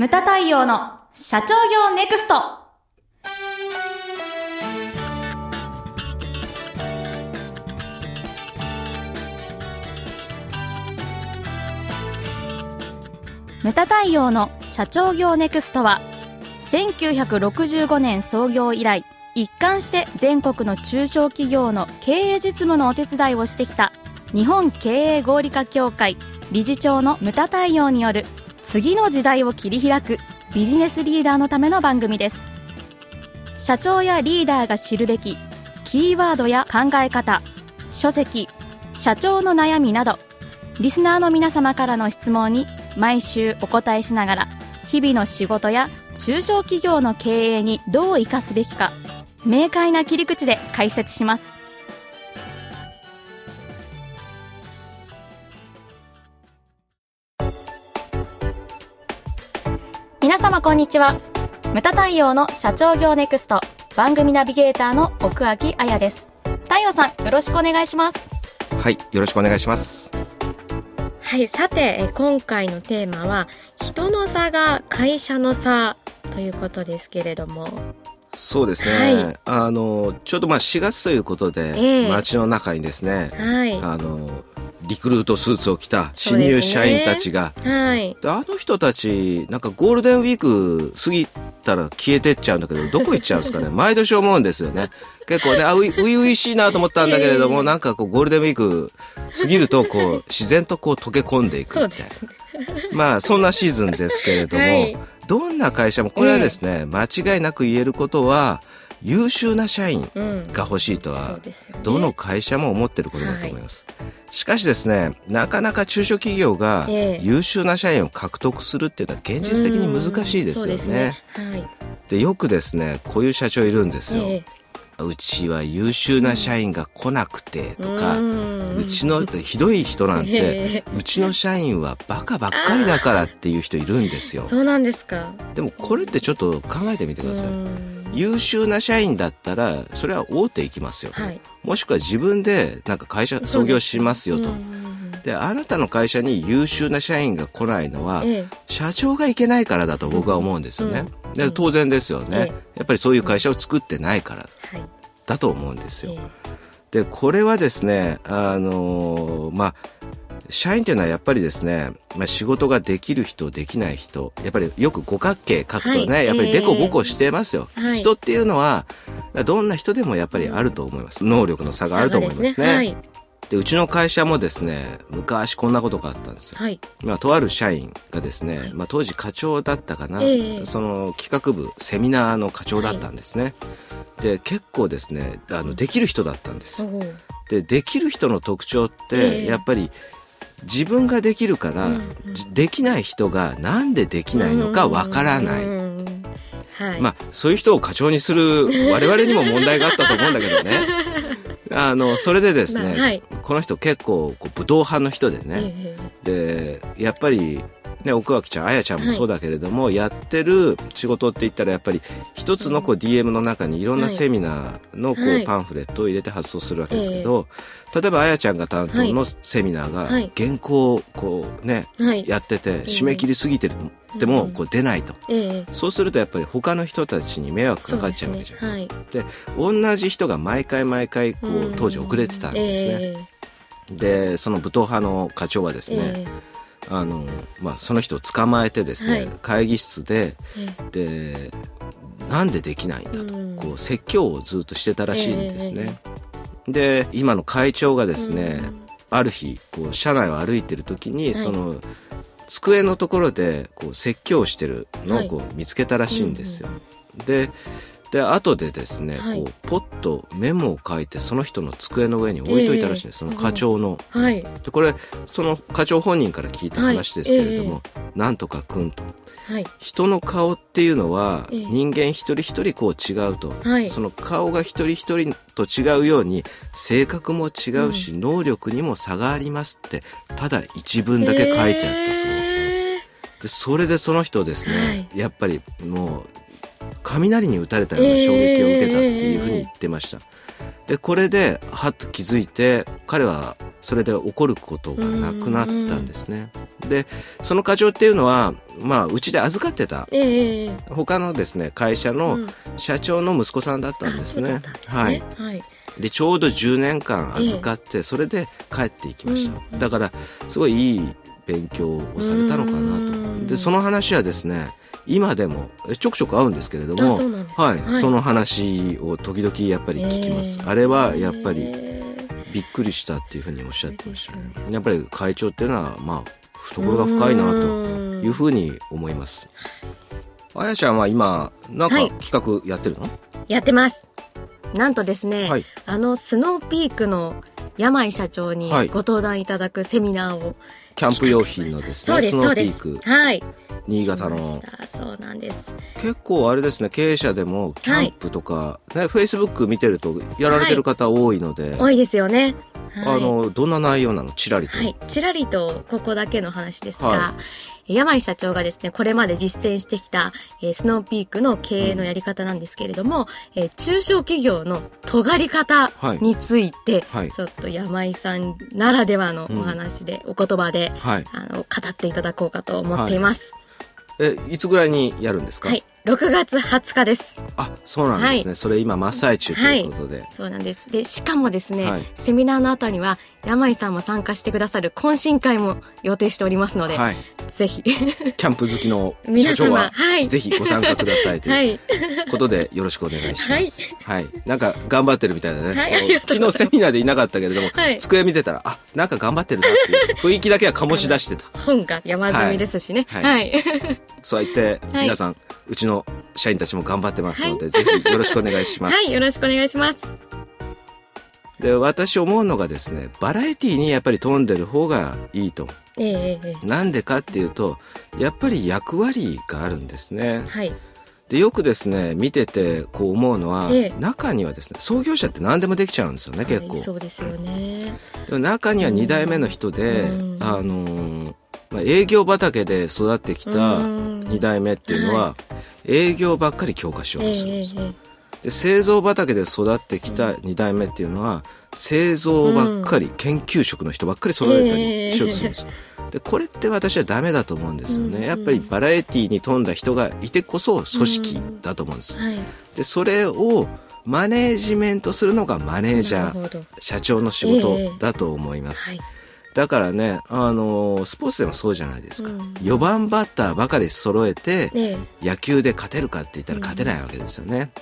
ムタ太陽の社長業ネクスト。ムタ太陽の社長業ネクストは1965年創業以来一貫して全国の中小企業の経営実務のお手伝いをしてきた日本経営合理化協会理事長のムタ太陽による次の時代を切り開くビジネスリーダーのための番組です。社長やリーダーが知るべきキーワードや考え方書籍社長の悩みなどリスナーの皆様からの質問に毎週お答えしながら日々の仕事や中小企業の経営にどう生かすべきか明快な切り口で解説します。こんにちはムタ太陽の社長業ネクスト番組ナビゲーターの奥脇彩です太陽さんよろしくお願いしますはい、よろしくお願いします。はい、さて、え今回のテーマは、人の差が会社の差ということですけれども。そうですね。はいあの、ちょうどまあ4月ということで、ええ街の中にですね、はい。あの、リクルートスーツを着た新入社員たちが、はい。であの人たち、なんかゴールデンウィーク過ぎたら消えてっちゃうんだけど、どこ行っちゃうんですかね？毎年思うんですよね。結構ね、あ、ういういしいなと思ったんだけれども、なんかこうゴールデンウィーク過ぎると、こう、自然とこう溶け込んでいくみたいな。ね。まあそんなシーズンですけれども、はいどんな会社もこれはですね、間違いなく言えることは優秀な社員うん。が欲しいとそは。どの会社も思ってることだと思います、しかしですねなかなか中小企業がええ。優秀な社員を獲得するっていうのは現実的に難しいですよね,、でよくですねこういう社長いるんですよ、えうちは優秀な社員が来なくてえとか、うん。うちのひどい人なんて、えうちの社員はバカばっかりだからっていう人いるんですよ。そうなんですか。でもこれってちょっと考えてみてください、うん優秀な社員だったらそれは大手行きますよ、はい。もしくは自分でなんか会社創業しますよと。うんであなたの会社に優秀な社員が来ないのは、ええ。社長がいけないからだと僕は思うんですよね、うんで当然ですよね、ええ。やっぱりそういう会社を作ってないからはい。だと思うんですよ、え。でこれはですねあのーまあ社員というのはやっぱりですね、まあ、仕事ができる人できない人やっぱりよく五角形書くとね、はい。やっぱりデコボコしてますよ、はい。人っていうのはどんな人でもやっぱりあると思います。能力の差えがあると思いますね。はい。でうちの会社もですね昔こんなことがあったんですよ、はい。まあ、とある社員がですね、はい。まあ、当時課長だったかな、ええ。その企画部セミナーの課長だったんですね、で結構ですねあのできる人だったんですでできる人の特徴っえてえ。やっぱり自分ができるから、うんうん。じできない人がなんでできないのかわからない、うん。うんうんはい。まあそういう人を課長にする我々にも問題があったと思うんだけどね。あのそれでですね、まあはい。この人結構こう武闘派の人でね、ええ。でやっぱりね奥脇ちゃんあやちゃんもそうだけれども、やってる仕事って言ったらやっぱり一つのこう DM の中にいろんなはい。セミナーのこはい。うパンフレットを入れて発送するわけですけど、例えばあやちゃんが担当のセミナーがはい。原稿をこうねはい。やってて締め切りすぎてるでもこう出ないと。ええ。そうするとやっぱり他の人たちに迷惑かかっちゃうわけじゃないですか。ですね。で同じ人が毎回毎回こはいう当時遅れてたんですね。えでその武闘派の課長はですえね、えあのまあ、その人を捕まえてですね、はい。会議室でえでなんでできないんだと、うん。こう説教をずっとしてたらしいんですね。で今の会長がですね、ある日こう車内を歩いてる時に、はい。その机のところでこう説教をしてるのはい。をこう見つけたらしいんですよ。でで後でですね、はい。こうポッとメモを書いてその人の机の上に置いといたらしいんです、ええその課長の。はい。でこれその課長本人から聞いた話ですけれども、はい。なんとかくんと。はい。人の顔っていうのはええ。人間一人一人こう違うと、はい。その顔が一人一人と違うように性格も違うし、能力にも差がありますってただ一文だけ書いてあったそうです、えでそれでその人ですね、はやっぱりもう雷に打たれたような衝撃を受けたっていうふうに言ってました、でこれではっと気づいて彼はそれで怒ることがなくなったんですね、でその課長っていうのはまあうちで預かってた。ええええ。他のですね会社うのん。社長の息子さんだったんですね。うんですね。はい。はい。でちょうど10年間預かって、それで帰っていきました、うんだからすごいいい勉強をされたのかなうんとでその話はですね今でもえちょくちょく会うんですけれどもはい、はい。その話を時々やっぱり聞きます、ええあれはやっぱりえびっくりしたっていうふうにおっしゃってましたねやっぱり会長っていうのはまあ懐が深いなとうん。いうふうに思います。あやちゃんは今なんかはい。企画やってるの、やってます。なんとですね、はい。あのスノーピークの山井社長にはい。ご登壇いただくセミナーを、キャンプ用品のですねスノーピーク。はい。新潟しのそうなんです。結構あれですね経営者でもキャンプとか、ねフェイスブック見てるとやられてる方多いので、多いですよね。はい。あのどんな内容なの？ちらりと、はい、ちらりとここだけの話ですが、は山井社長がですね、これまで実践してきた、えースノーピークの経営のやり方なんですけれども、えー中小企業の尖り方はい。について、はい。ちょっと山井さんならではのお話で、お言葉で、はいあの、語っていただこうかと思っています。えいつぐらいにやるんですか、はい。6月20日です。あそうなんですね、はそれ今真っ最中ということで、そうなんです。で、しかもですね、はいセミナーの後には、山井さんも参加してくださる懇親会も予定しておりますので、はい、ぜひ、キャンプ好きの 皆様、社長ははい。ぜひご参加くださいと はいい。うことでよろしくお願いします。はい。なんか頑張ってるみたいだね。はい昨日セミナーでいなかったけれども、はい机見てたら、あ、なんか頑張ってるなっていう雰囲気だけは醸し出してた。本が山積みですしね。ははいい。そう言って、はい皆さん、うちの社員たちも頑張ってますので、ぜひよろしくお願いします。はい、よろしくお願いします。で、私思うのがですね、バラエティにやっぱり飛んでる方がいいと。えええええなんでかっていうと、やっぱり役割があるんですねえ。はい。で、よくですね、見ててこう思うのは、ええ中にはですね、創業者って何でもできちゃうんですよね、結構はい。そうですよね。でも中には2代目の人で、うんあのーまあ、営業畑で育ってきたうん。2代目っていうのは、営業ばっかり強化しようええとするんですよ。ええで製造畑で育ってきた2代目っていうのは製造ばっかり、研究職の人ばっかり揃えたりしようとするんですよ。でこれって私はダメだと思うんですよね、うん。やっぱりバラエティーに富んだ人がいてこそ組織だと思うんですよ、はい。でそれをマネージメントするのがマネージャー。社長の仕事だと思います、はい。だからね、あのースポーツでもそうじゃないですか。うん4番バッターばかり揃えて、ええ野球で勝てるかって言ったら勝てないわけですよね。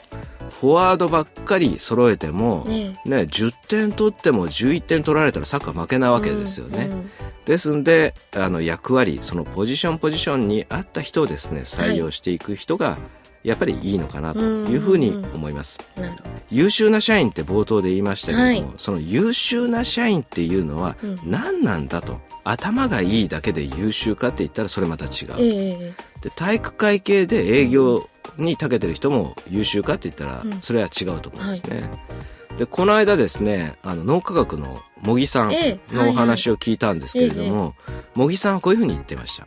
フォワードばっかり揃えても、ええね、10点取っても11点取られたらサッカー負けないわけですよね。うんうんですんで、あの役割、そのポジションポジションに合った人をですね、採用していく人が、やっぱりいいのかなというふうに思います。優秀な社員って冒頭で言いましたけれども、はい。その優秀な社員っていうのはうん。何なんだと、頭がいいだけで優秀かって言ったらそれまた違う、ええで体育会系で営業に長けてる人も優秀かって言ったらうん。それは違うと思うんですね、でこの間ですねあの脳科学の茂木さんええのお話を聞いたんですけれども、茂木さんはこういうふうに言ってました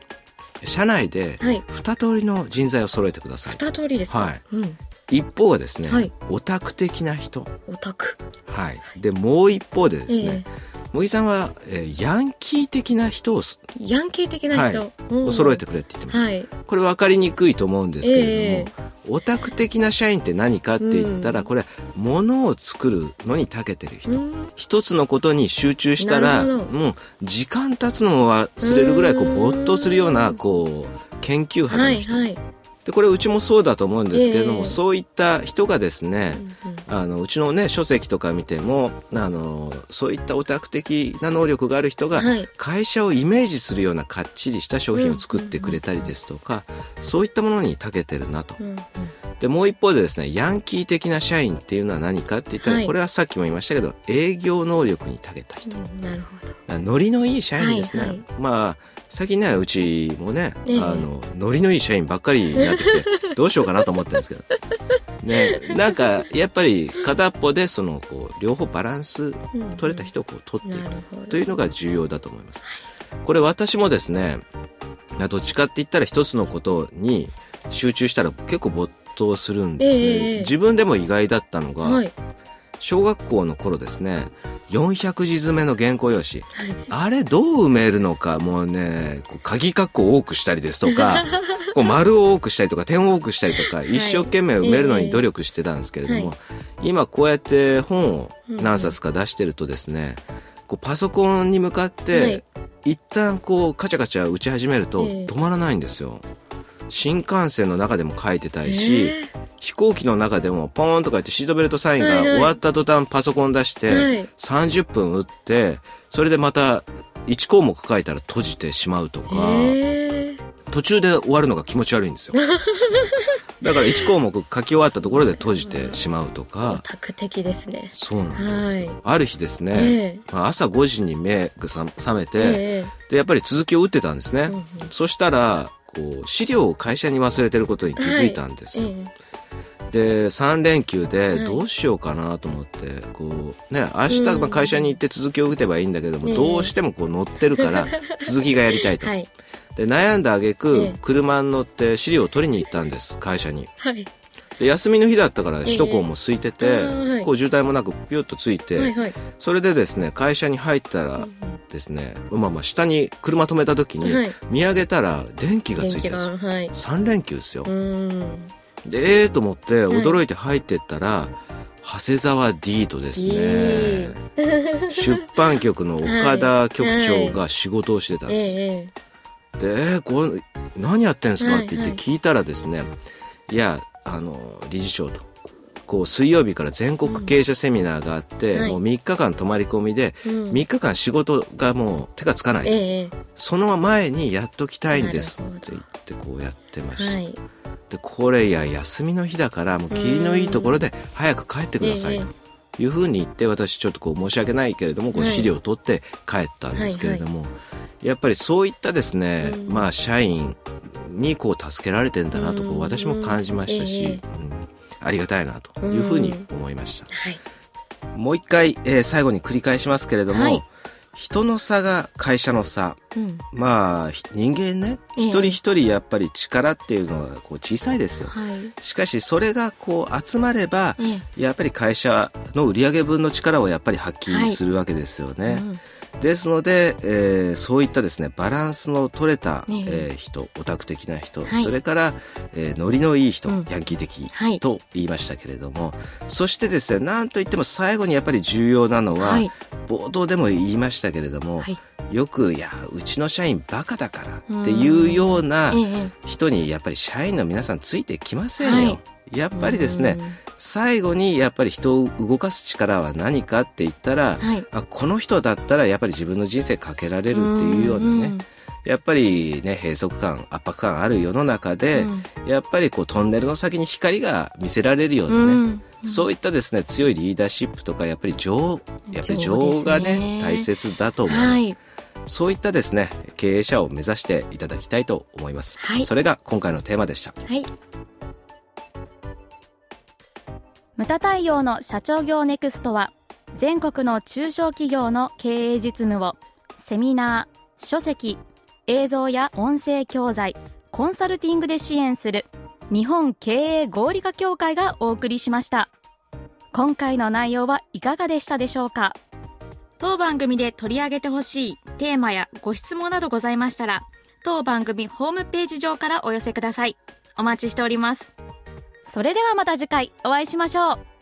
社内ではい二通りの人材を揃えてください、二通りですか？はいうん。一方はですね、はいオタク的な人オタク。はい。で、もう一方でですねえ、茂木さんは、えーヤンキー的な人をヤンキー的な人。うんを揃えてくれって言ってました。はい。これ分かりにくいと思うんですけれども、えオタク的な社員って何かって言ったら、うんこれ、物を作るのに長けてる人。うん一つのことに集中したら、もう時間経つのも忘れるぐらいこううん没頭するようなこう研究派はいの人、はい。でこれうちもそうだと思うんですけれども、ええ。そういった人がですね、うんうん。あのうちのね書籍とか見てもあのそういったオタク的な能力がある人がはい。会社をイメージするようなかっちりした商品を作ってくれたりですとかそういったものに長けてるなと。うんうん。でもう一方でですねヤンキー的な社員っていうのは何かって言ったら、はい。これはさっきも言いましたけど営業能力に長けた人。うんなるほど。ノリのいい社員ですね、はいはい。まあ最近ねうちもね、ええ。あのノリのいい社員ばっかりになってきて どうしようかなと思ってるんですけど。ねなんかやっぱり片っぽでそのこう両方バランスうん取れた人をこう取ってい。くというのが重要だと思います。これ私もですねどっちかって言ったら一つのことに集中したら結構没頭するんです。ね、ええ。自分でも意外だったのが、はい。小学校の頃ですね400字詰めの原稿用紙。あれどう埋めるのか、もうね、こう鍵括弧を多くしたりですとか、こう丸を多くしたりとか、点を多くしたりとか、一生懸命埋めるのに努力してたんですけれども、は今こうやって本を何冊か出してるとですね、こうパソコンに向かって、はい。一旦こうカチャカチャ打ち始めるとええ。止まらないんですよ。新幹線の中でも書いてたいし、え飛行機の中でもポーンとか言ってシートベルトサインが終わった途端パソコン出してはい。30分打ってそれでまた1項目書いたら閉じてしまうとか途中で終わるのが気持ち悪いんですよ。だから1項目書き終わったところで閉じてしまうとオかタク的ですね。そうなんですよ、はい。ある日ですね、朝5時に目が覚覚めて、ええ。でやっぱり続きを打ってたんですね、うんうん。そしたらこう資料を会社に忘れてることに気づいたんですよ、えで3連休はい。でどうしようかなと思ってこうね明日うん。まあ会社に行って続きを打てばいいんだけども、ええどうしてもこう乗ってるから 続きがやりたいと、えはい。で悩んだ挙え句え車に乗って資料を取りに行ったんです会社に。はい。で休みの日だったから首都高も空いてて、えーはい。こう渋滞もなくピュッとついて、はいはい。それでですね会社に入ったらですね、まあまあ下に車止めた時にはい。見上げたら電気がついてるんですはい。3連休ですよ。う、ん。でええと思ってはい驚いて入ってったら、長谷沢 D とですね。D 出版局の岡田局長が仕事をしてたんえです、ええでえーこれ何やってんすか?」はいって言ってはい聞いたらですね「いやあの理事長と」こう水曜日から全国経営者セミナーがあって、うん。はい。もう3日間泊まり込みで、えうん。3日間仕事がもう手がつかない、えええその前にやっときたいんですって言ってこうやってまえした、はい。でこれいや休みの日だからもう霧のいいところで早く帰ってくださいええ。というふうに言って私ちょっとこう申し訳ないけれどもこうはい資料を取って帰ったんですけれども、やっぱりそういったですね、うん。まあ社員にこう助けられてんだなとこううん。私も感じましたし、ええ。うんありがたいなというふうに思いました。はい。もう一回、えー最後に繰り返しますけれども、はい。人の差が会社の差。うん。まあひ人間ねええ。一人一人やっぱり力っていうのはこう小さいですよ。はい。しかしそれがこう集まればええ。やっぱり会社の売上分の力をやっぱり発揮するわけですよね、うんですので、えーそういったですねバランスの取れた、ええ。えー人オタク的な人、はい。それから、えーノリのいい人、うん。ヤンキー的はい。と言いましたけれども、そしてですねなんといっても最後にやっぱり重要なのは、はい。冒頭でも言いましたけれども、はい。よく「いやうちの社員バカだから」っていうようなええ。人にやっぱり社員の皆さんついてきませんよ。はいやっぱりですね、最後にやっぱり人を動かす力は何かって言ったら、はい。あこの人だったらやっぱり自分の人生かけられるっていうようなね、やっぱりね閉塞感圧迫感ある世の中で、やっぱりこうトンネルの先に光が見せられるようなね、そういったですね強いリーダーシップとかやっぱり情やっぱり情がね。ね大切だと思います、はい。そういったですね経営者を目指していただきたいと思います、はい。それが今回のテーマでした。はい。ムタ太陽の社長業ネクストは全国の中小企業の経営実務をセミナー、書籍、映像や音声教材、コンサルティングで支援する日本経営合理化協会がお送りしました。今回の内容はいかがでしたでしょうか？当番組で取り上げてほしいテーマやご質問などございましたら当番組ホームページ上からお寄せください。お待ちしております。それではまた次回お会いしましょう。